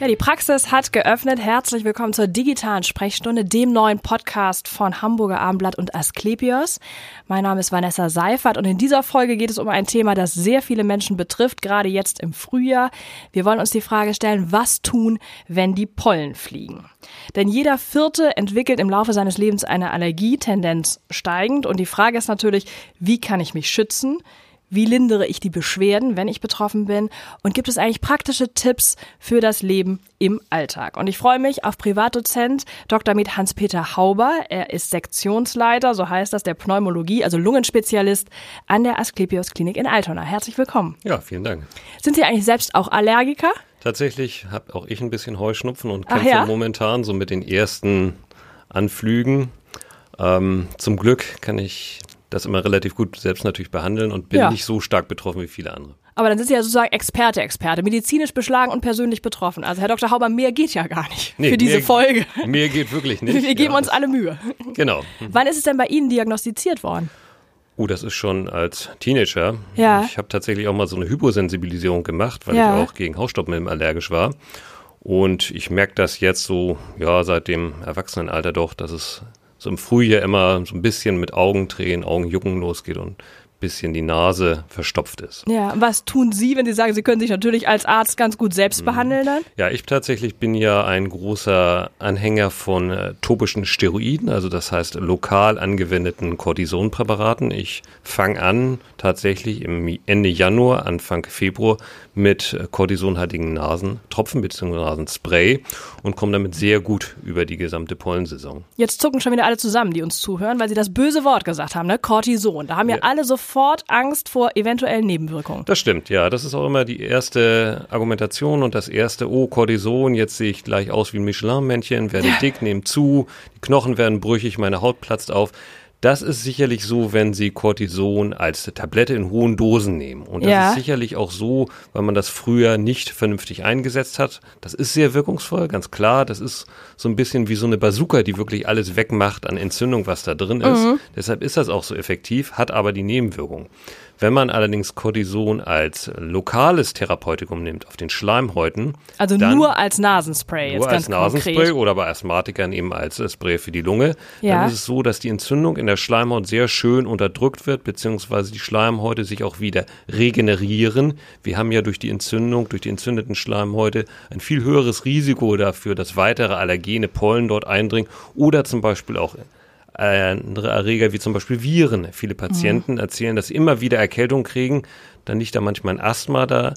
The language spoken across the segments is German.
Ja, die Praxis hat geöffnet. Herzlich willkommen zur digitalen Sprechstunde, dem neuen Podcast von Hamburger Abendblatt und Asklepios. Mein Name ist Vanessa Seifert und in dieser Folge geht es um ein Thema, das sehr viele Menschen betrifft, gerade jetzt im Frühjahr. Wir wollen uns die Frage stellen, was tun, wenn die Pollen fliegen? Denn jeder Vierte entwickelt im Laufe seines Lebens eine Allergie, Tendenz steigend. Und die Frage ist natürlich, wie kann ich mich schützen? Wie lindere ich die Beschwerden, wenn ich betroffen bin? Und gibt es eigentlich praktische Tipps für das Leben im Alltag? Und ich freue mich auf Privatdozent Dr. mit Hans-Peter Hauber. Er ist Sektionsleiter, so heißt das, der Pneumologie, also Lungenspezialist an der Asklepios Klinik in Altona. Herzlich willkommen. Ja, vielen Dank. Sind Sie eigentlich selbst auch Allergiker? Tatsächlich habe auch ich ein bisschen Heuschnupfen und kämpfe ja? momentan so mit den ersten Anflügen. Ähm, zum Glück kann ich das immer relativ gut selbst natürlich behandeln und bin Ja. nicht so stark betroffen wie viele andere. Aber dann sind Sie ja sozusagen Experte, Experte, medizinisch beschlagen und persönlich betroffen. Also Herr Dr. Hauber, mehr geht ja gar nicht Nee, für diese mehr- Folge. Mir geht wirklich nicht. Wir geben ja, uns alle Mühe. Genau. Wann ist es denn bei Ihnen diagnostiziert worden? Oh, das ist schon als Teenager. Ja. Ich habe tatsächlich auch mal so eine Hyposensibilisierung gemacht, weil Ja. ich auch gegen Hausstaubmilben allergisch war. Und ich merke das jetzt so, ja, seit dem Erwachsenenalter doch, dass es so im Frühjahr immer so ein bisschen mit Augentränen, Augenjucken losgeht und bisschen die Nase verstopft ist. Ja, was tun Sie, wenn Sie sagen, Sie können sich natürlich als Arzt ganz gut Mhm. selbst behandeln dann? Ja, ich tatsächlich bin ja ein großer Anhänger von äh, topischen Steroiden, also das heißt lokal angewendeten Cortisonpräparaten. Ich fange an tatsächlich im Ende Januar, Anfang Februar mit äh, cortisonhaltigen Nasentropfen bzw. Nasenspray und komme damit sehr gut über die gesamte Pollensaison. Jetzt zucken schon wieder alle zusammen, die uns zuhören, weil Sie das böse Wort gesagt haben, ne? Cortison. Da haben ja, Ja. alle sofort Angst vor eventuellen Nebenwirkungen. Das stimmt, ja. Das ist auch immer die erste Argumentation und das erste, oh, Cortison, jetzt sehe ich gleich aus wie ein Michelin-Männchen, werde dick, nehme zu, die Knochen werden brüchig, meine Haut platzt auf. Das ist sicherlich so, wenn Sie Cortison als Tablette in hohen Dosen nehmen. Und das Ja. ist sicherlich auch so, weil man das früher nicht vernünftig eingesetzt hat. Das ist sehr wirkungsvoll, ganz klar. Das ist so ein bisschen wie so eine Bazooka, die wirklich alles wegmacht an Entzündung, was da drin ist. Deshalb ist das auch so effektiv, hat aber die Nebenwirkung. Wenn man allerdings Cortison als lokales Therapeutikum nimmt auf den Schleimhäuten, Also nur als Nasenspray jetzt nur als Nasenspray konkret. oder bei Asthmatikern eben als Spray für die Lunge, Ja. dann ist es so, dass die Entzündung in der Schleimhaut sehr schön unterdrückt wird, beziehungsweise die Schleimhäute sich auch wieder regenerieren. Wir haben ja durch die Entzündung, durch die entzündeten Schleimhäute ein viel höheres Risiko dafür, dass weitere allergene Pollen dort eindringen oder zum Beispiel auch andere Erreger wie zum Beispiel Viren. Viele Patienten erzählen, dass sie immer wieder Erkältung kriegen. Dann liegt da manchmal ein Asthma da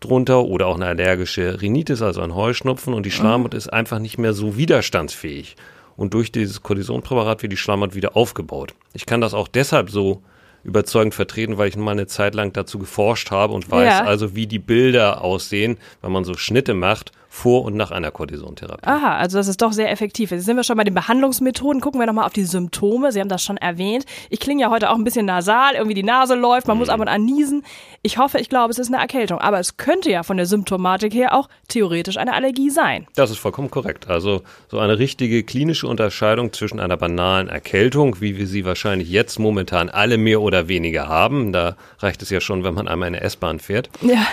drunter oder auch eine allergische Rhinitis, also ein Heuschnupfen und die Schleimhaut ist einfach nicht mehr so widerstandsfähig. Und durch dieses Cortisonpräparat wird die Schleimhaut wieder aufgebaut. Ich kann das auch deshalb so überzeugend vertreten, weil ich mal eine Zeit lang dazu geforscht habe und weiß Ja. also, wie die Bilder aussehen, wenn man so Schnitte macht vor und nach einer Cortisontherapie. Aha, also das ist doch sehr effektiv. Jetzt sind wir schon bei den Behandlungsmethoden. Gucken wir nochmal auf die Symptome. Sie haben das schon erwähnt. Ich klinge ja heute auch ein bisschen nasal, irgendwie die Nase läuft, man muss Mhm. ab und an niesen. Ich hoffe, ich glaube, es ist eine Erkältung. Aber es könnte ja von der Symptomatik her auch theoretisch eine Allergie sein. Das ist vollkommen korrekt. Also so eine richtige klinische Unterscheidung zwischen einer banalen Erkältung, wie wir sie wahrscheinlich jetzt momentan alle mehr oder weniger haben, da reicht es ja schon, wenn man einmal in der S-Bahn fährt, Ja.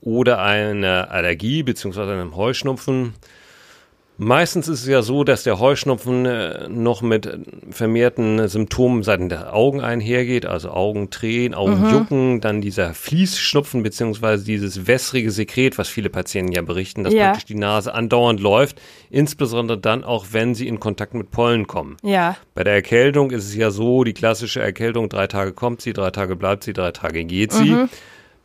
Oder einer Allergie beziehungsweise einem Heuschnupfen. Meistens ist es ja so, dass der Heuschnupfen äh, noch mit vermehrten Symptomen seitens der Augen einhergeht, also Augentränen, Augenjucken, dann dieser Fließschnupfen beziehungsweise dieses wässrige Sekret, was viele Patienten ja berichten, dass Ja. praktisch die Nase andauernd läuft, insbesondere dann auch, wenn sie in Kontakt mit Pollen kommen. Ja. Bei der Erkältung ist es ja so, die klassische Erkältung, drei Tage kommt sie, drei Tage bleibt sie, drei Tage geht sie.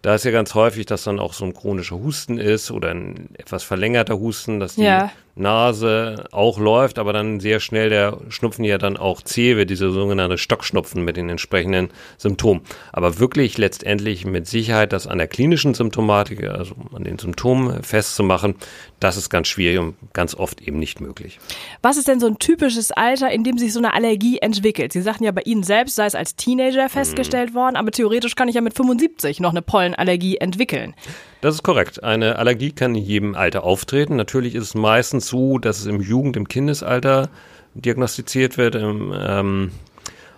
Da ist ja ganz häufig, dass dann auch so ein chronischer Husten ist oder ein etwas verlängerter Husten, dass die Ja. Nase auch läuft, aber dann sehr schnell der Schnupfen ja dann auch zäh wird, diese sogenannte Stockschnupfen mit den entsprechenden Symptomen. Aber wirklich letztendlich mit Sicherheit das an der klinischen Symptomatik, also an den Symptomen festzumachen, das ist ganz schwierig und ganz oft eben nicht möglich. Was ist denn so ein typisches Alter, in dem sich so eine Allergie entwickelt? Sie sagten ja, bei Ihnen selbst sei es als Teenager festgestellt worden, aber theoretisch kann ich ja mit 75 noch eine Pollenallergie entwickeln. Das ist korrekt. Eine Allergie kann in jedem Alter auftreten. Natürlich ist es meistens so, dass es im Jugend-, im Kindesalter diagnostiziert wird. Im, ähm,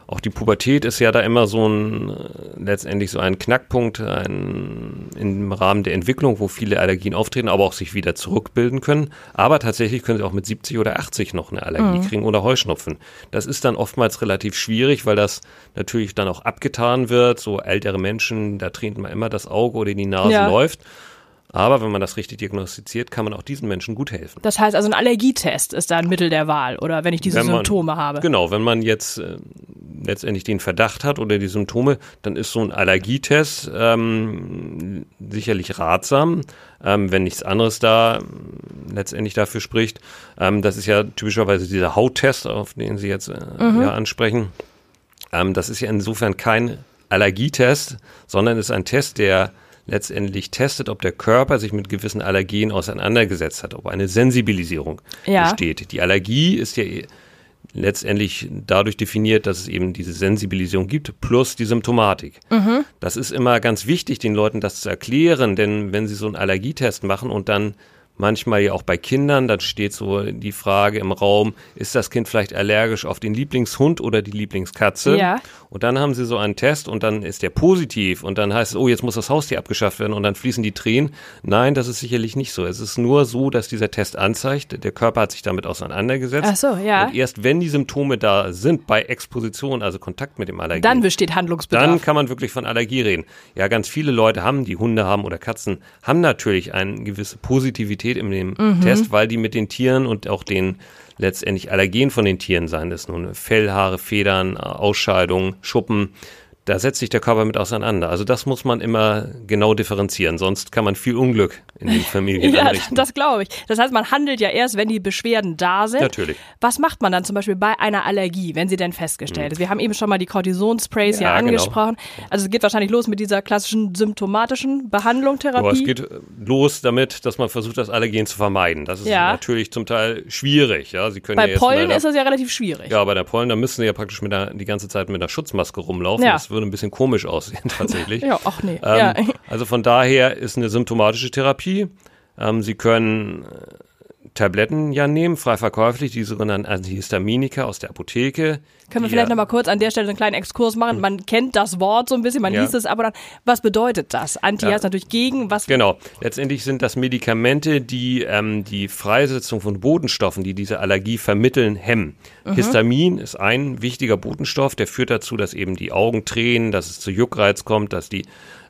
auch die Pubertät ist ja da immer so ein, äh, letztendlich so ein Knackpunkt ein, im Rahmen der Entwicklung, wo viele Allergien auftreten, aber auch sich wieder zurückbilden können. Aber tatsächlich können sie auch mit 70 oder 80 noch eine Allergie mhm. kriegen oder Heuschnupfen. Das ist dann oftmals relativ schwierig, weil das natürlich dann auch abgetan wird. So ältere Menschen, da tränt man immer das Auge oder die Nase ja. läuft. Aber wenn man das richtig diagnostiziert, kann man auch diesen Menschen gut helfen. Das heißt also, ein Allergietest ist da ein Mittel der Wahl oder wenn ich diese man, Symptome habe. Genau, wenn man jetzt äh, letztendlich den Verdacht hat oder die Symptome, dann ist so ein Allergietest ähm, sicherlich ratsam, ähm, wenn nichts anderes da letztendlich dafür spricht. Ähm, das ist ja typischerweise dieser Hauttest, auf den Sie jetzt äh, mhm. ja, ansprechen. Ähm, das ist ja insofern kein Allergietest, sondern ist ein Test, der letztendlich testet, ob der Körper sich mit gewissen Allergien auseinandergesetzt hat, ob eine Sensibilisierung ja. besteht. Die Allergie ist ja letztendlich dadurch definiert, dass es eben diese Sensibilisierung gibt, plus die Symptomatik. Mhm. Das ist immer ganz wichtig, den Leuten das zu erklären, denn wenn sie so einen Allergietest machen und dann manchmal ja auch bei Kindern, dann steht so die Frage im Raum, ist das Kind vielleicht allergisch auf den Lieblingshund oder die Lieblingskatze? Ja. Und dann haben sie so einen Test und dann ist der positiv und dann heißt es, oh, jetzt muss das Haustier abgeschafft werden und dann fließen die Tränen. Nein, das ist sicherlich nicht so. Es ist nur so, dass dieser Test anzeigt, der Körper hat sich damit auseinandergesetzt. Ach so, ja. Und erst wenn die Symptome da sind, bei Exposition, also Kontakt mit dem Allergen. Dann besteht Handlungsbedarf. Dann kann man wirklich von Allergie reden. Ja, ganz viele Leute haben, die Hunde haben oder Katzen, haben natürlich eine gewisse Positivität Qualität in dem mhm. Test, weil die mit den Tieren und auch den letztendlich Allergen von den Tieren sein, das nun Fellhaare, Federn, Ausscheidungen, Schuppen, da setzt sich der Körper mit auseinander. Also das muss man immer genau differenzieren, sonst kann man viel Unglück in den Familien ja, anrichten. das glaube ich. Das heißt, man handelt ja erst, wenn die Beschwerden da sind. Natürlich. Was macht man dann zum Beispiel bei einer Allergie, wenn sie denn festgestellt hm. ist? Wir haben eben schon mal die Cortisonsprays ja, hier genau. angesprochen. Genau. Also es geht wahrscheinlich los mit dieser klassischen symptomatischen Behandlung, Therapie. Aber es geht los damit, dass man versucht, das Allergen zu vermeiden. Das ist ja. natürlich zum Teil schwierig. Ja, sie können bei ja Pollen ist das ja relativ schwierig. Ja, bei der Pollen, da müssen sie ja praktisch mit der, die ganze Zeit mit einer Schutzmaske rumlaufen. Ja. Würde ein bisschen komisch aussehen tatsächlich. ja, ach nee. Ähm, ja. Also von daher ist eine symptomatische Therapie. Ähm, Sie können äh, Tabletten ja nehmen, frei verkäuflich, die sogenannten Antihistaminika aus der Apotheke. Können wir vielleicht nochmal kurz an der Stelle einen kleinen Exkurs machen? Man kennt das Wort so ein bisschen, man ja. liest es aber dann. Was bedeutet das? Anti ja. heißt natürlich gegen. Was genau. Letztendlich sind das Medikamente, die ähm, die Freisetzung von Botenstoffen, die diese Allergie vermitteln, hemmen. Mhm. Histamin ist ein wichtiger Botenstoff, der führt dazu, dass eben die Augen tränen, dass es zu Juckreiz kommt, dass die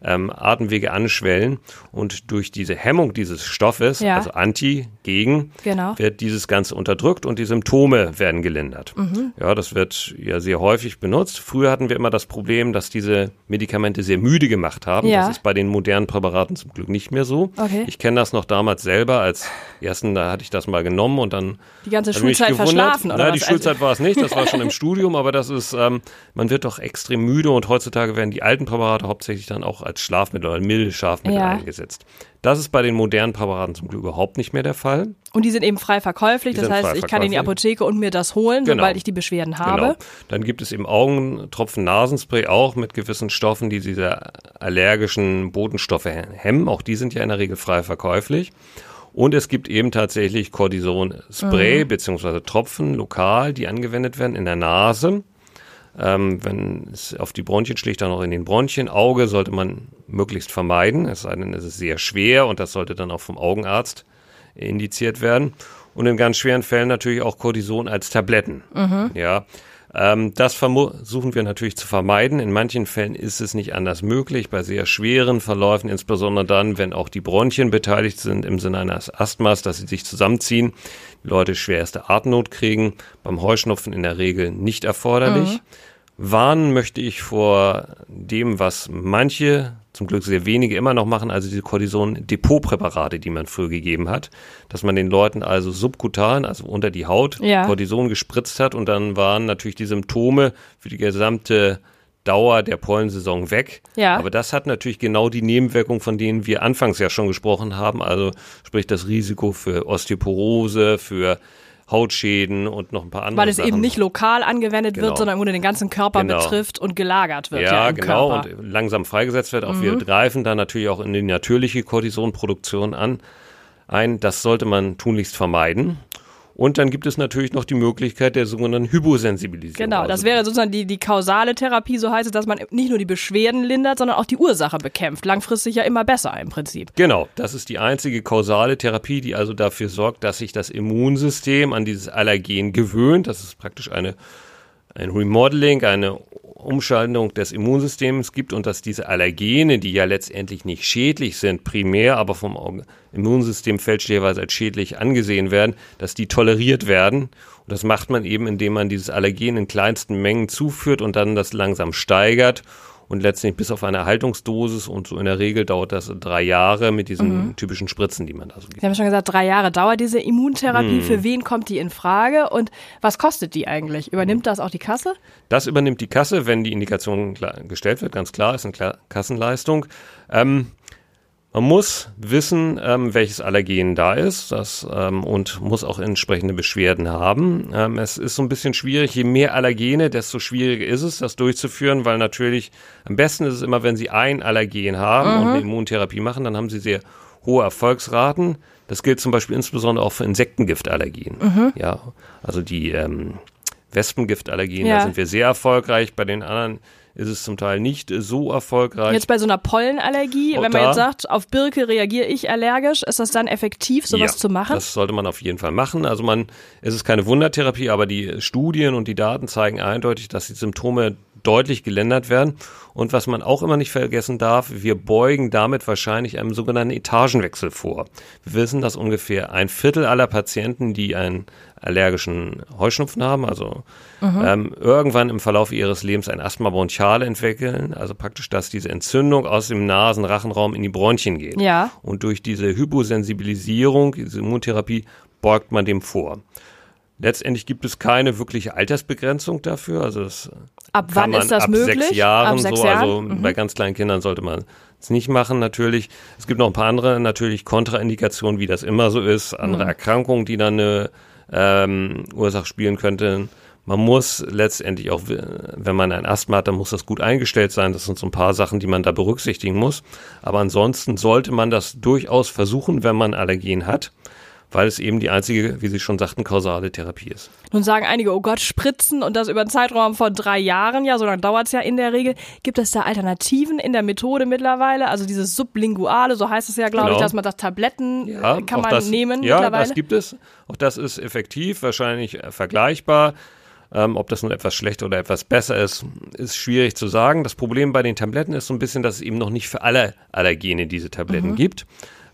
ähm, Atemwege anschwellen. Und durch diese Hemmung dieses Stoffes, ja. also Anti, gegen, genau. wird dieses Ganze unterdrückt und die Symptome werden gelindert. Mhm. Ja, das wird ja sehr häufig benutzt. Früher hatten wir immer das Problem, dass diese Medikamente sehr müde gemacht haben. Ja. Das ist bei den modernen Präparaten zum Glück nicht mehr so. Okay. Ich kenne das noch damals selber als ersten, da hatte ich das mal genommen und dann. Die ganze Schulzeit verschlafen, oder? Nein, die Schulzeit war es nicht, das war schon im Studium, aber das ist, ähm, man wird doch extrem müde und heutzutage werden die alten Präparate hauptsächlich dann auch als Schlafmittel oder milde Schlafmittel ja. eingesetzt. Das ist bei den modernen Präparaten zum Glück überhaupt nicht mehr der Fall. Und die sind eben frei verkäuflich, die das heißt, ich kann in die Apotheke und mir das holen, genau. sobald ich die Beschwerden habe. Genau. Dann gibt es eben Augentropfen, Nasenspray auch mit gewissen Stoffen, die diese allergischen Botenstoffe hemmen. Auch die sind ja in der Regel frei verkäuflich. Und es gibt eben tatsächlich Cortison-Spray mhm. beziehungsweise Tropfen lokal, die angewendet werden in der Nase. Ähm, wenn es auf die Bronchien schlägt, dann auch in den Bronchien. Auge sollte man möglichst vermeiden, es sei denn, es ist sehr schwer und das sollte dann auch vom Augenarzt indiziert werden. Und in ganz schweren Fällen natürlich auch Cortison als Tabletten. Mhm. Ja. Ähm, das versuchen wir natürlich zu vermeiden. In manchen Fällen ist es nicht anders möglich. Bei sehr schweren Verläufen, insbesondere dann, wenn auch die Bronchien beteiligt sind im Sinne eines Asthmas, dass sie sich zusammenziehen, die Leute schwerste Atemnot kriegen. Beim Heuschnupfen in der Regel nicht erforderlich. Mhm. Warnen möchte ich vor dem, was manche, zum Glück sehr wenige, immer noch machen, also diese Cortison-Depotpräparate, die man früher gegeben hat, dass man den Leuten also subkutan, also unter die Haut, ja. Cortison gespritzt hat und dann waren natürlich die Symptome für die gesamte Dauer der Pollensaison weg. Ja. Aber das hat natürlich genau die Nebenwirkung, von denen wir anfangs ja schon gesprochen haben. Also sprich das Risiko für Osteoporose, für Hautschäden und noch ein paar andere Weil es Sachen. eben nicht lokal angewendet genau. wird, sondern nur den ganzen Körper genau. betrifft und gelagert wird. Ja, ja genau. Körper. Und langsam freigesetzt wird. Auch mhm. wir greifen da natürlich auch in die natürliche Cortisonproduktion an. Ein, das sollte man tunlichst vermeiden. Und dann gibt es natürlich noch die Möglichkeit der sogenannten Hyposensibilisierung. Genau, das Also wäre sozusagen die, die kausale Therapie, so heißt es, dass man nicht nur die Beschwerden lindert, sondern auch die Ursache bekämpft. Langfristig ja immer besser im Prinzip. Genau, das ist die einzige kausale Therapie, die also dafür sorgt, dass sich das Immunsystem an dieses Allergen gewöhnt. Das ist praktisch eine, ein Remodeling, eine Umschaltung des Immunsystems gibt und dass diese Allergene, die ja letztendlich nicht schädlich sind, primär, aber vom Immunsystem fälschlicherweise als schädlich angesehen werden, dass die toleriert werden. Und das macht man eben, indem man dieses Allergen in kleinsten Mengen zuführt und dann das langsam steigert und letztendlich bis auf eine Erhaltungsdosis und so in der Regel dauert das drei Jahre mit diesen typischen Spritzen, die man da so gibt. Sie haben schon gesagt, drei Jahre dauert diese Immuntherapie. Hm. Für wen kommt die in Frage und was kostet die eigentlich? Übernimmt das auch die Kasse? Das übernimmt die Kasse, wenn die Indikation gestellt wird, ganz klar, ist eine Kassenleistung. Ähm, man muss wissen, ähm, welches Allergen da ist das, ähm, und muss auch entsprechende Beschwerden haben. Ähm, es ist so ein bisschen schwierig. Je mehr Allergene, desto schwieriger ist es, das durchzuführen, weil natürlich am besten ist es immer, wenn Sie ein Allergen haben und eine Immuntherapie machen, dann haben Sie sehr hohe Erfolgsraten. Das gilt zum Beispiel insbesondere auch für Insektengiftallergien. Ja, also die ähm, Wespengiftallergien, Ja. da sind wir sehr erfolgreich. Bei den anderen ist es zum Teil nicht so erfolgreich. Jetzt bei so einer Pollenallergie, Auch wenn man jetzt sagt, auf Birke reagiere ich allergisch, ist das dann effektiv, sowas ja, zu machen? Das sollte man auf jeden Fall machen. Also man, es ist keine Wundertherapie, aber die Studien und die Daten zeigen eindeutig, dass die Symptome deutlich gelindert werden. Und was man auch immer nicht vergessen darf, wir beugen damit wahrscheinlich einem sogenannten Etagenwechsel vor. Wir wissen, dass ungefähr ein Viertel aller Patienten, die einen allergischen Heuschnupfen haben, also ähm, irgendwann im Verlauf ihres Lebens ein Asthma bronchiale entwickeln, also praktisch, dass diese Entzündung aus dem Nasen-Rachenraum in die Bronchien geht. Ja. Und durch diese Hyposensibilisierung, diese Immuntherapie, beugt man dem vor. Letztendlich gibt es keine wirkliche Altersbegrenzung dafür. Also das Ab kann wann man ist das ab möglich? sechs Jahren Ab sechs so. Also? Mhm. bei ganz kleinen Kindern sollte man es nicht machen natürlich. Es gibt noch ein paar andere natürlich Kontraindikationen, wie das immer so ist, andere Mhm. Erkrankungen, die dann eine ähm, Ursache spielen könnten. Man muss letztendlich auch, wenn man ein Asthma hat, dann muss das gut eingestellt sein. Das sind so ein paar Sachen, die man da berücksichtigen muss. Aber ansonsten sollte man das durchaus versuchen, wenn man Allergien hat, weil es eben die einzige, wie Sie schon sagten, kausale Therapie ist. Nun sagen einige, oh Gott, Spritzen und das über einen Zeitraum von drei Jahren, ja, so lange dauert es ja in der Regel. Gibt es da Alternativen in der Methode mittlerweile? Also dieses Sublinguale, so heißt es ja, glaube Genau. ich, dass man das Tabletten Ja, äh, kann auch man das, nehmen ja, mittlerweile. das gibt es. Auch das ist effektiv, wahrscheinlich äh, vergleichbar. Ähm, ob das nun etwas schlechter oder etwas besser ist, ist schwierig zu sagen. Das Problem bei den Tabletten ist so ein bisschen, dass es eben noch nicht für alle Allergene diese Tabletten Mhm. gibt.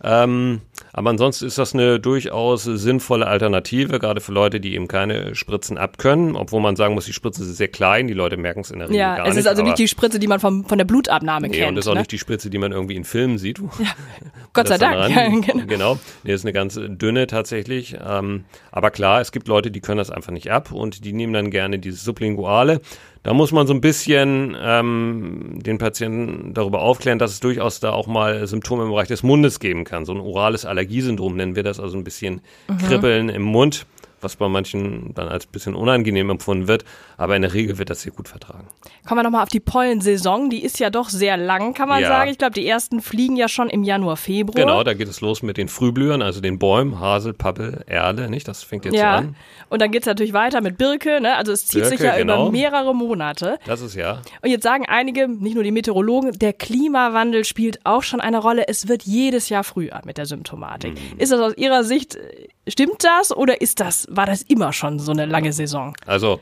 Ähm, aber ansonsten ist das eine durchaus sinnvolle Alternative, gerade für Leute, die eben keine Spritzen abkönnen, obwohl man sagen muss, die Spritzen sind sehr klein, die Leute merken es in der Regel ja, gar es nicht. ist also nicht die Spritze, die man vom, von der Blutabnahme Nee, kennt. und das ist auch ne? nicht die Spritze, die man irgendwie in Filmen sieht. Gott sei Dank. ran. genau. genau. Nee, ist eine ganz dünne tatsächlich. Ähm, aber klar, es gibt Leute, die können das einfach nicht ab und die nehmen dann gerne dieses Sublinguale. Da muss man so ein bisschen ähm, den Patienten darüber aufklären, dass es durchaus da auch mal Symptome im Bereich des Mundes geben kann. So ein orales Allergiesyndrom nennen wir das, also ein bisschen Kribbeln im Mund, was bei manchen dann als bisschen unangenehm empfunden wird. Aber in der Regel wird das sehr gut vertragen. Kommen wir nochmal auf die Pollensaison. Die ist ja doch sehr lang, kann man Ja. sagen. Ich glaube, die ersten fliegen ja schon im Januar, Februar. Genau, da geht es los mit den Frühblühern, also den Bäumen, Hasel, Pappel, Erle, nicht? Das fängt jetzt Ja, an. und dann geht's natürlich weiter mit Birke, ne? Also es zieht sich Birke, ja genau. über mehrere Monate. Das ist ja. Und jetzt sagen einige, nicht nur die Meteorologen, der Klimawandel spielt auch schon eine Rolle. Es wird jedes Jahr früher mit der Symptomatik. Mhm. Ist das aus Ihrer Sicht, äh, stimmt das oder ist das, war das immer schon so eine lange Saison? Also,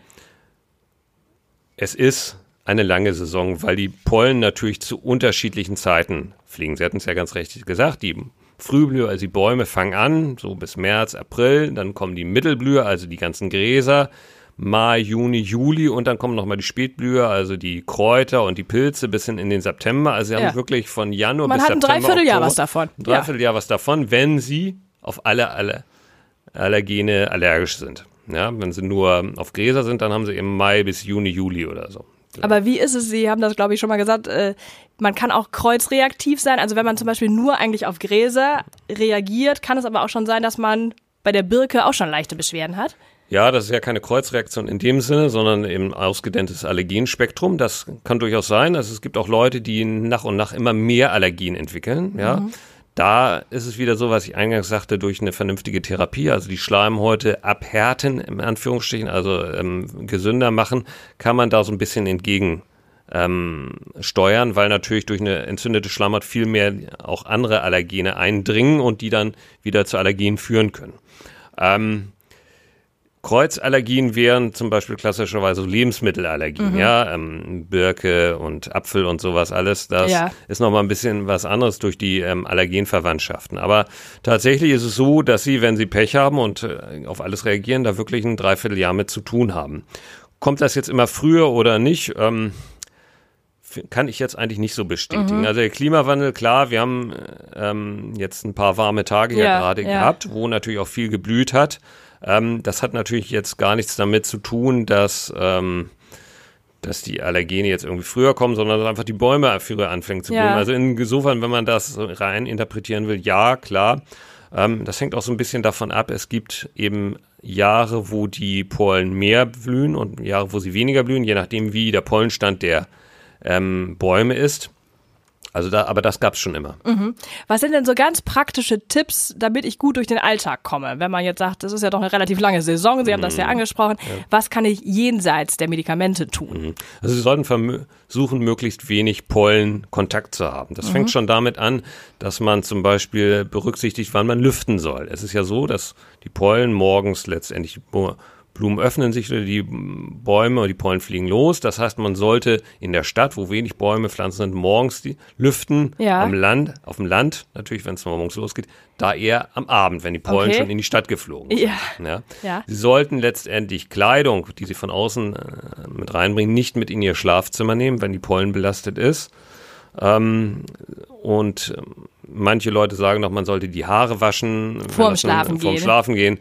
es ist eine lange Saison, weil die Pollen natürlich zu unterschiedlichen Zeiten fliegen. Sie hatten es ja ganz richtig gesagt, die Frühblüher, also die Bäume fangen an, so bis März, April, dann kommen die Mittelblüher, also die ganzen Gräser, Mai, Juni, Juli und dann kommen nochmal die Spätblüher, also die Kräuter und die Pilze bis hin in den September. Also sie Ja. haben wirklich von Januar Man bis hat ein September. Dreivierteljahr Oktober, was davon. Ein Ja. Dreivierteljahr was davon, wenn sie auf alle, alle Allergene allergisch sind. Ja, wenn sie nur auf Gräser sind, dann haben sie eben Mai bis Juni, Juli oder so. Aber wie ist es, Sie haben das, glaube ich, schon mal gesagt, äh, man kann auch kreuzreaktiv sein. Also wenn man zum Beispiel nur eigentlich auf Gräser reagiert, kann es aber auch schon sein, dass man bei der Birke auch schon leichte Beschwerden hat. Ja, das ist ja keine Kreuzreaktion in dem Sinne, sondern eben ausgedehntes Allergenspektrum. Das kann durchaus sein. Also es gibt auch Leute, die nach und nach immer mehr Allergien entwickeln. Ja. Da ist es wieder so, was ich eingangs sagte, durch eine vernünftige Therapie, also die Schleimhäute abhärten, in Anführungsstrichen, also ähm, gesünder machen, kann man da so ein bisschen entgegen ähm, steuern, weil natürlich durch eine entzündete Schleimhaut viel mehr auch andere Allergene eindringen und die dann wieder zu Allergien führen können. Ähm, Kreuzallergien wären zum Beispiel klassischerweise Lebensmittelallergien, mhm. ja, ähm, Birke und Apfel und sowas alles. Das ja. ist nochmal ein bisschen was anderes durch die ähm, Allergenverwandtschaften. Aber tatsächlich ist es so, dass sie, wenn sie Pech haben und äh, auf alles reagieren, da wirklich ein Dreivierteljahr mit zu tun haben. Kommt das jetzt immer früher oder nicht? Ähm, kann ich jetzt eigentlich nicht so bestätigen. Mhm. Also der Klimawandel, klar, wir haben ähm, jetzt ein paar warme Tage ja, ja gerade ja. gehabt, wo natürlich auch viel geblüht hat. Ähm, das hat natürlich jetzt gar nichts damit zu tun, dass, ähm, dass die Allergene jetzt irgendwie früher kommen, sondern dass einfach die Bäume früher anfangen zu blühen. Ja. Also insofern, wenn man das rein interpretieren will, ja, klar. Ähm, das hängt auch so ein bisschen davon ab, es gibt eben Jahre, wo die Pollen mehr blühen und Jahre, wo sie weniger blühen, je nachdem, wie der Pollenstand der ähm, Bäume ist. Also da, aber das gab's schon immer. Mhm. Was sind denn so ganz praktische Tipps, damit ich gut durch den Alltag komme? Wenn man jetzt sagt, das ist ja doch eine relativ lange Saison, Sie haben das ja mhm. angesprochen. Ja. Was kann ich jenseits der Medikamente tun? Mhm. Also Sie sollten versuchen, möglichst wenig Pollenkontakt zu haben. Das mhm. fängt schon damit an, dass man zum Beispiel berücksichtigt, wann man lüften soll. Es ist ja so, dass die Pollen morgens letztendlich Blumen öffnen sich oder die Bäume und die Pollen fliegen los. Das heißt, man sollte in der Stadt, wo wenig Bäume, Pflanzen sind, morgens die lüften. Ja. Am Land, auf dem Land, natürlich, wenn es morgens losgeht, da eher am Abend, wenn die Pollen okay. schon in die Stadt geflogen sind. Ja. ja. Ja. Sie sollten letztendlich Kleidung, die sie von außen äh, mit reinbringen, nicht mit in ihr Schlafzimmer nehmen, wenn die Pollen belastet ist. Ähm, und ähm, manche Leute sagen noch, man sollte die Haare waschen. Vorm Schlafen vorm gehen. Schlafen gehen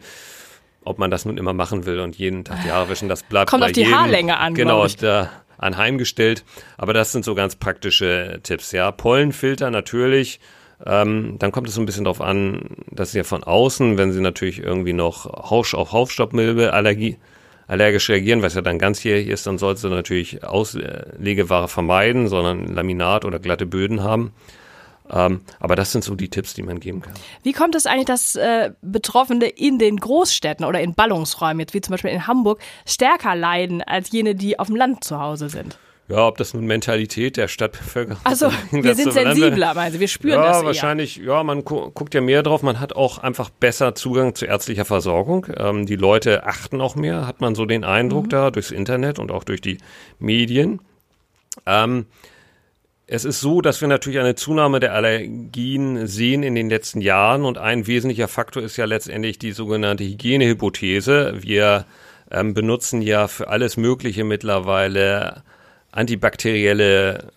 ob man das nun immer machen will und jeden Tag die Haare wischen, das bleibt Kommt bei auf die jedem, Haarlänge an. Genau, da anheimgestellt. Aber das sind so ganz praktische Tipps. Ja, Pollenfilter natürlich. Ähm, dann kommt es so ein bisschen darauf an, dass sie ja von außen, wenn sie natürlich irgendwie noch Haus auf Hausstaubmilbe Allergie allergisch reagieren, was ja dann ganzjährig ist, dann sollte sie natürlich Auslegeware vermeiden, sondern Laminat oder glatte Böden haben. Ähm, aber das sind so die Tipps, die man geben kann. Wie kommt es eigentlich, dass äh, Betroffene in den Großstädten oder in Ballungsräumen, jetzt wie zum Beispiel in Hamburg, stärker leiden als jene, die auf dem Land zu Hause sind? Ja, ob das nun Mentalität der Stadtbevölkerung ist. Also, wir sind sensibler, also wir spüren ja, das Ja, wahrscheinlich, ja, man gu guckt ja mehr drauf, man hat auch einfach besser Zugang zu ärztlicher Versorgung. Ähm, die Leute achten auch mehr, hat man so den Eindruck mhm. da, durchs Internet und auch durch die Medien. Ähm, es ist so, dass wir natürlich eine Zunahme der Allergien sehen in den letzten Jahren und ein wesentlicher Faktor ist ja letztendlich die sogenannte Hygienehypothese. Wir ähm, benutzen ja für alles Mögliche mittlerweile antibakterielle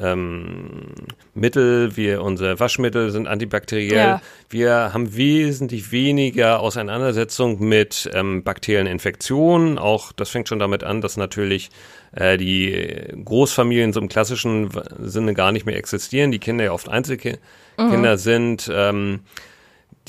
ähm, Mittel, wir, unsere Waschmittel sind antibakteriell. Ja. Wir haben wesentlich weniger Auseinandersetzung mit ähm, bakteriellen Infektionen. Auch das fängt schon damit an, dass natürlich äh, die Großfamilien so im klassischen Sinne gar nicht mehr existieren. Die Kinder ja oft Einzelkinder mhm. sind. Ähm,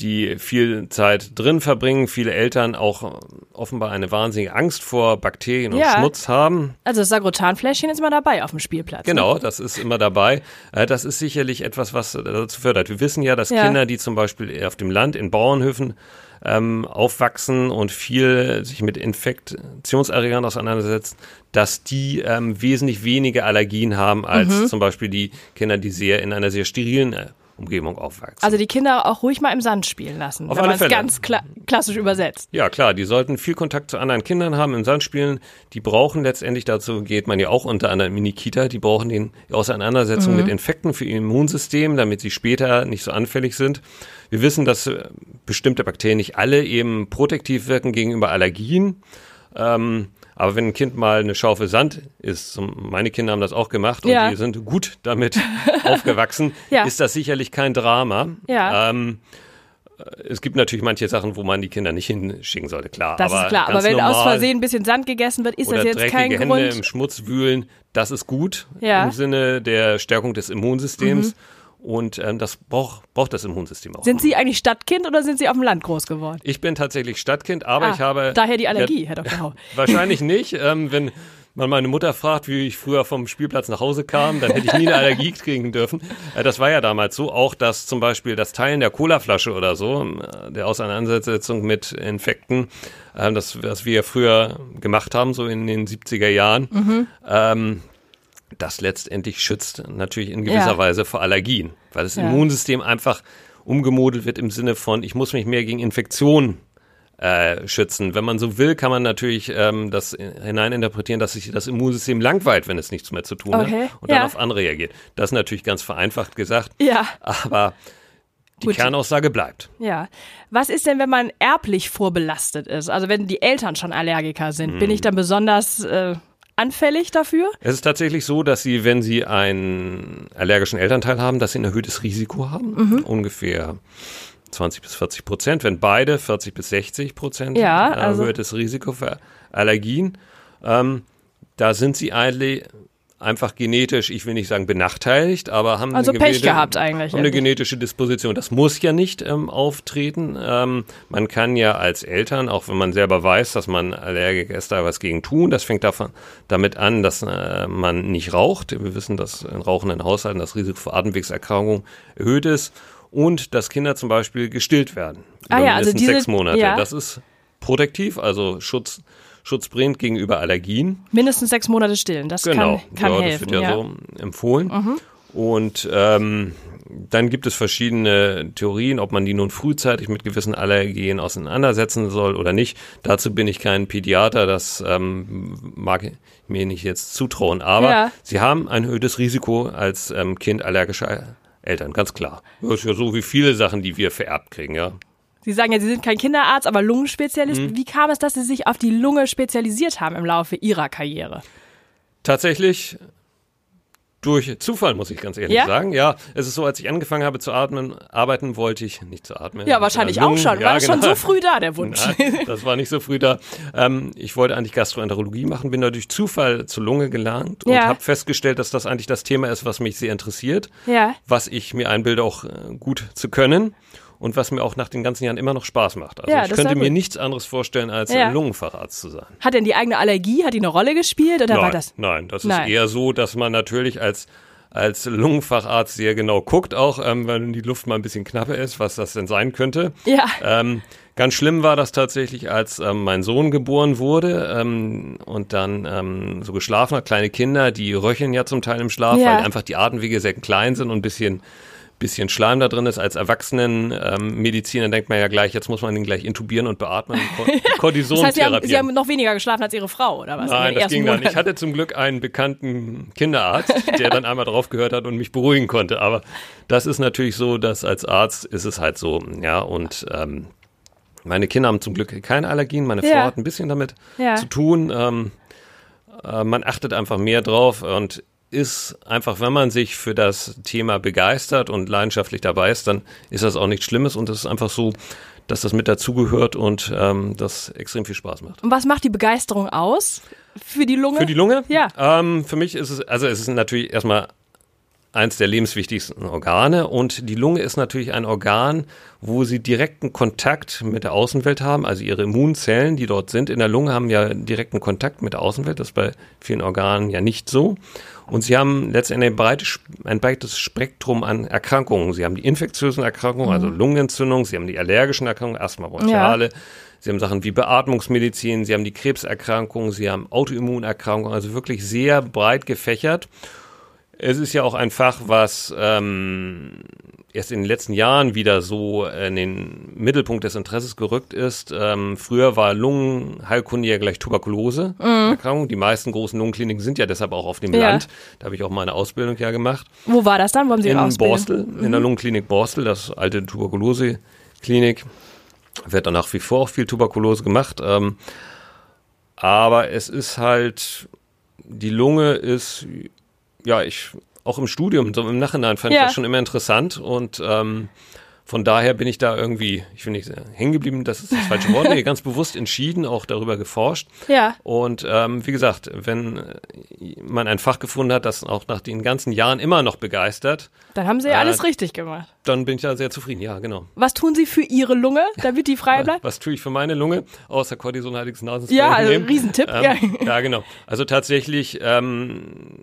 die viel Zeit drin verbringen, viele Eltern auch offenbar eine wahnsinnige Angst vor Bakterien und ja. Schmutz haben. Also das Sagrotanfläschchen ist immer dabei auf dem Spielplatz. Ne? Genau, ne? das ist immer dabei. Äh, das ist sicherlich etwas, was dazu fördert. Wir wissen ja, dass ja. Kinder, die zum Beispiel auf dem Land in Bauernhöfen ähm, aufwachsen und viel sich mit Infektionserregern auseinandersetzen, dass die ähm, wesentlich weniger Allergien haben als mhm. zum Beispiel die Kinder, die sehr in einer sehr sterilen äh, Umgebung aufwachsen. Also die Kinder auch ruhig mal im Sand spielen lassen, Auf wenn man es ganz kla klassisch übersetzt. Ja, klar, die sollten viel Kontakt zu anderen Kindern haben, im Sand spielen. Die brauchen letztendlich, dazu geht man ja auch unter anderem in die Kita, die brauchen die Auseinandersetzung mhm. mit Infekten für ihr Immunsystem, damit sie später nicht so anfällig sind. Wir wissen, dass äh, bestimmte Bakterien nicht alle eben protektiv wirken gegenüber Allergien. Ähm, aber wenn ein Kind mal eine Schaufel Sand ist, meine Kinder haben das auch gemacht und ja. die sind gut damit aufgewachsen, ja. ist das sicherlich kein Drama. Ja. Ähm, es gibt natürlich manche Sachen, wo man die Kinder nicht hinschicken sollte, klar. Das aber ist klar, aber wenn normal, aus Versehen ein bisschen Sand gegessen wird, ist das jetzt kein Hände Grund. im Schmutz wühlen, das ist gut ja. im Sinne der Stärkung des Immunsystems. Mhm. Und ähm, das braucht, braucht das Immunsystem auch. Sind Sie eigentlich Stadtkind oder sind Sie auf dem Land groß geworden? Ich bin tatsächlich Stadtkind, aber ah, ich habe. Daher die Allergie, ja, Herr Dr. Hau. Wahrscheinlich nicht. Ähm, wenn man meine Mutter fragt, wie ich früher vom Spielplatz nach Hause kam, dann hätte ich nie eine Allergie kriegen dürfen. Äh, das war ja damals so, auch dass zum Beispiel das Teilen der Colaflasche oder so, äh, der Auseinandersetzung mit Infekten, äh, das, was wir früher gemacht haben, so in den 70er Jahren, mhm. ähm, das letztendlich schützt natürlich in gewisser ja. Weise vor Allergien, weil das ja. Immunsystem einfach umgemodelt wird im Sinne von, ich muss mich mehr gegen Infektionen äh, schützen. Wenn man so will, kann man natürlich ähm, das hineininterpretieren, dass sich das Immunsystem langweilt, wenn es nichts mehr zu tun okay. hat und ja. dann auf andere reagiert. Das ist natürlich ganz vereinfacht gesagt. Ja. Aber die Gut. Kernaussage bleibt. Ja. Was ist denn, wenn man erblich vorbelastet ist? Also wenn die Eltern schon Allergiker sind, hm. bin ich dann besonders äh, anfällig dafür? Es ist tatsächlich so, dass sie, wenn sie einen allergischen Elternteil haben, dass sie ein erhöhtes Risiko haben. Mhm. Ungefähr 20 bis 40 Prozent. Wenn beide 40 bis 60 Prozent ja, also erhöhtes Risiko für Allergien. Ähm, da sind sie eigentlich einfach genetisch, ich will nicht sagen benachteiligt, aber haben also eine, Pech gehabt eigentlich. Haben eine genetische Disposition. Das muss ja nicht ähm, auftreten. Ähm, man kann ja als Eltern, auch wenn man selber weiß, dass man Allergiker ist, da was gegen tun. Das fängt davon, damit an, dass äh, man nicht raucht. Wir wissen, dass in rauchenden Haushalten das Risiko für Atemwegserkrankungen erhöht ist und dass Kinder zum Beispiel gestillt werden. Ah ja, also diese, sechs Monate. Ja. Das ist protektiv, also Schutz schutzbringend gegenüber Allergien. Mindestens sechs Monate stillen, das genau. kann, kann ja, helfen. Das wird ja, ja. so empfohlen. Mhm. Und ähm, dann gibt es verschiedene Theorien, ob man die nun frühzeitig mit gewissen Allergien auseinandersetzen soll oder nicht. Dazu bin ich kein Pädiater, das ähm, mag ich mir nicht jetzt zutrauen. Aber ja. sie haben ein erhöhtes Risiko als ähm, Kind allergischer Eltern, ganz klar. Das ist ja so wie viele Sachen, die wir vererbt kriegen, ja. Sie sagen ja, Sie sind kein Kinderarzt, aber Lungenspezialist. Mhm. Wie kam es, dass Sie sich auf die Lunge spezialisiert haben im Laufe Ihrer Karriere? Tatsächlich durch Zufall, muss ich ganz ehrlich ja? sagen. Ja, es ist so, als ich angefangen habe zu atmen, arbeiten wollte ich nicht zu atmen. Ja, wahrscheinlich auch schon. War ja, das genau. schon so früh da, der Wunsch? Nein, das war nicht so früh da. Ähm, ich wollte eigentlich Gastroenterologie machen, bin da durch Zufall zur Lunge gelangt und ja. habe festgestellt, dass das eigentlich das Thema ist, was mich sehr interessiert, ja. was ich mir einbilde, auch äh, gut zu können und was mir auch nach den ganzen Jahren immer noch Spaß macht. Also ja, ich könnte mir nichts anderes vorstellen, als ja. Lungenfacharzt zu sein. Hat denn die eigene Allergie, hat die eine Rolle gespielt oder nein, war das? Nein, das nein. ist eher so, dass man natürlich als als Lungenfacharzt sehr genau guckt, auch ähm, wenn die Luft mal ein bisschen knapper ist, was das denn sein könnte. Ja. Ähm, ganz schlimm war das tatsächlich, als ähm, mein Sohn geboren wurde ähm, und dann ähm, so geschlafen hat. Kleine Kinder, die röcheln ja zum Teil im Schlaf, ja. weil einfach die Atemwege sehr klein sind und ein bisschen bisschen Schleim da drin ist. Als Erwachsenenmediziner ähm, denkt man ja gleich, jetzt muss man ihn gleich intubieren und beatmen. Cortison das heißt, Sie haben, Sie haben noch weniger geschlafen als Ihre Frau, oder was? Nein, das ging dann. Ich hatte zum Glück einen bekannten Kinderarzt, der dann einmal drauf gehört hat und mich beruhigen konnte. Aber das ist natürlich so, dass als Arzt ist es halt so, ja, und ähm, meine Kinder haben zum Glück keine Allergien. Meine ja. Frau hat ein bisschen damit ja. zu tun. Ähm, äh, man achtet einfach mehr drauf und ist einfach, wenn man sich für das Thema begeistert und leidenschaftlich dabei ist, dann ist das auch nichts Schlimmes und es ist einfach so, dass das mit dazugehört und ähm, das extrem viel Spaß macht. Und was macht die Begeisterung aus für die Lunge? Für die Lunge? Ja. Ähm, für mich ist es, also es ist natürlich erstmal eins der lebenswichtigsten Organe und die Lunge ist natürlich ein Organ, wo sie direkten Kontakt mit der Außenwelt haben. Also ihre Immunzellen, die dort sind in der Lunge, haben ja direkten Kontakt mit der Außenwelt. Das ist bei vielen Organen ja nicht so. Und sie haben letztendlich ein breites, ein breites Spektrum an Erkrankungen. Sie haben die infektiösen Erkrankungen, also mhm. also Lungenentzündung, sie haben die allergischen Erkrankungen, Asthma bronchiale, ja. sie haben Sachen wie Beatmungsmedizin, sie haben die Krebserkrankungen, sie haben Autoimmunerkrankungen, also wirklich sehr breit gefächert. Es ist ja auch ein Fach, was ähm, erst in den letzten Jahren wieder so in den Mittelpunkt des Interesses gerückt ist. Ähm, früher war Lungenheilkunde ja gleich Tuberkulose. Mhm. Die meisten großen Lungenkliniken sind ja deshalb auch auf dem ja. Land. Da habe ich auch meine Ausbildung ja gemacht. Wo war das dann? Wo haben Sie in Ausbildung? Borstel, mhm. in der mhm. Lungenklinik Borstel, das alte Tuberkulose-Klinik. Wird da nach wie vor auch viel Tuberkulose gemacht. Ähm, aber es ist halt, die Lunge ist ja, ich auch im Studium, so im Nachhinein fand ja. ich das schon immer interessant und ähm, von daher bin ich da irgendwie, ich will nicht hängen geblieben, das ist das falsche Wort, nee, ganz bewusst entschieden, auch darüber geforscht. Ja. Und ähm, wie gesagt, wenn man ein Fach gefunden hat, das auch nach den ganzen Jahren immer noch begeistert, Dann haben Sie ja alles richtig gemacht. dann bin ich da sehr zufrieden. Ja, genau. Was tun Sie für Ihre Lunge, damit die frei bleibt? Was tue ich für meine Lunge? Außer kortisonhaltiges Nasenspray Ja, also nehmen. Riesentipp. Ähm, ja. ja, genau. Also tatsächlich ähm,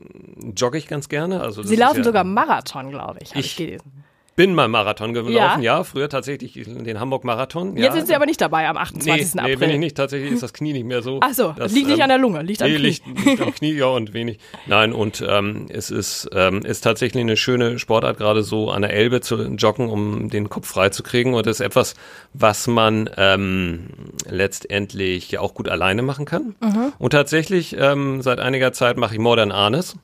jogge ich ganz gerne. Also Sie laufen ja, sogar Marathon, glaube ich, habe ich Ich- gelesen. Bin mal Marathon gelaufen, Ja. ja. Früher tatsächlich den Hamburg-Marathon. Ja. Jetzt sind Sie aber nicht dabei am 28. Nee, April. nee, bin ich nicht. Tatsächlich ist das Knie nicht mehr so. Ach so, das liegt nicht ähm, an der Lunge, liegt am nee, Knie. Liegt, liegt am Knie, ja, und wenig. Nein, und ähm, es ist, ähm, ist tatsächlich eine schöne Sportart, gerade so an der Elbe zu joggen, um den Kopf frei zu kriegen. Und das ist etwas, was man ähm, letztendlich ja auch gut alleine machen kann. Mhm. Und tatsächlich, ähm, seit einiger Zeit mache ich Modern Arnis.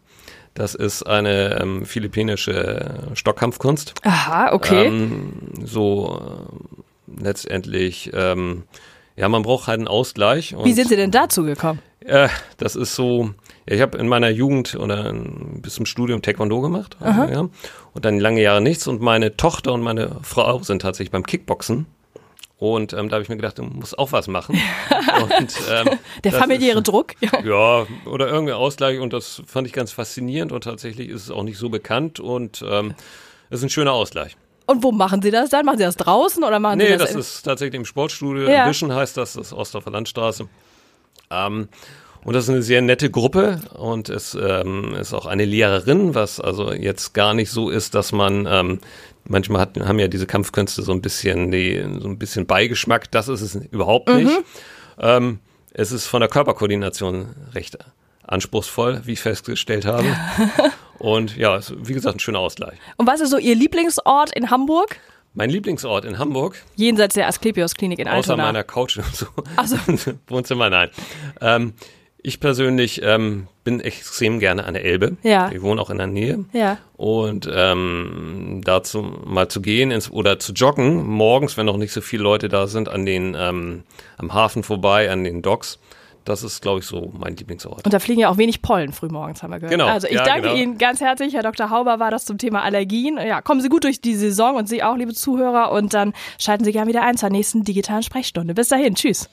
Das ist eine ähm, philippinische Stockkampfkunst Aha, okay. ähm, so äh, letztendlich, ähm, ja, man braucht halt einen Ausgleich. Wie sind Sie denn dazu gekommen? Äh, das ist so, ja, ich habe in meiner Jugend oder in- bis zum Studium Taekwondo gemacht, also, ja, und dann lange Jahre nichts. Und meine Tochter und meine Frau sind tatsächlich beim Kickboxen. Und ähm, da habe ich mir gedacht, du musst auch was machen. und, ähm, Der das familiäre ist, Druck? ja, oder irgendein Ausgleich und das fand ich ganz faszinierend und tatsächlich ist es auch nicht so bekannt und ähm, es ist ein schöner Ausgleich. Und wo machen Sie das dann? Machen Sie das draußen oder machen Sie Nee, das, das in- ist tatsächlich im Sportstudio. Ja. Ambition heißt das, das ist Ostdorfer Landstraße. Ähm, und das ist eine sehr nette Gruppe und es ähm, ist auch eine Lehrerin, was also jetzt gar nicht so ist, dass man ähm, manchmal hat, haben ja diese Kampfkünste so ein bisschen die, so ein bisschen Beigeschmack. Das ist es überhaupt nicht. Ähm, es ist von der Körperkoordination recht anspruchsvoll, wie ich festgestellt habe. und ja, ist, wie gesagt, ein schöner Ausgleich. Und was ist so Ihr Lieblingsort in Hamburg? Mein Lieblingsort in Hamburg Jenseits der Asklepios Klinik in Außer Altona. meiner Couch und so. Ach so. Wohnzimmer, nein. Ähm, ich persönlich ähm, bin extrem gerne an der Elbe. Ja. Ich wohne auch in der Nähe. Ja. Und ähm, dazu mal zu gehen ins, oder zu joggen, morgens, wenn noch nicht so viele Leute da sind, an den, ähm, am Hafen vorbei, an den Docks. Das ist, glaube ich, so mein Lieblingsort. Und da fliegen ja auch wenig Pollen frühmorgens, haben wir gehört. Genau, Also ich ja, danke genau. Ihnen ganz herzlich, Herr Dr. Hauber, war das zum Thema Allergien. Ja, kommen Sie gut durch die Saison und Sie auch, liebe Zuhörer. Und dann schalten Sie gerne wieder ein zur nächsten digitalen Sprechstunde. Bis dahin, tschüss.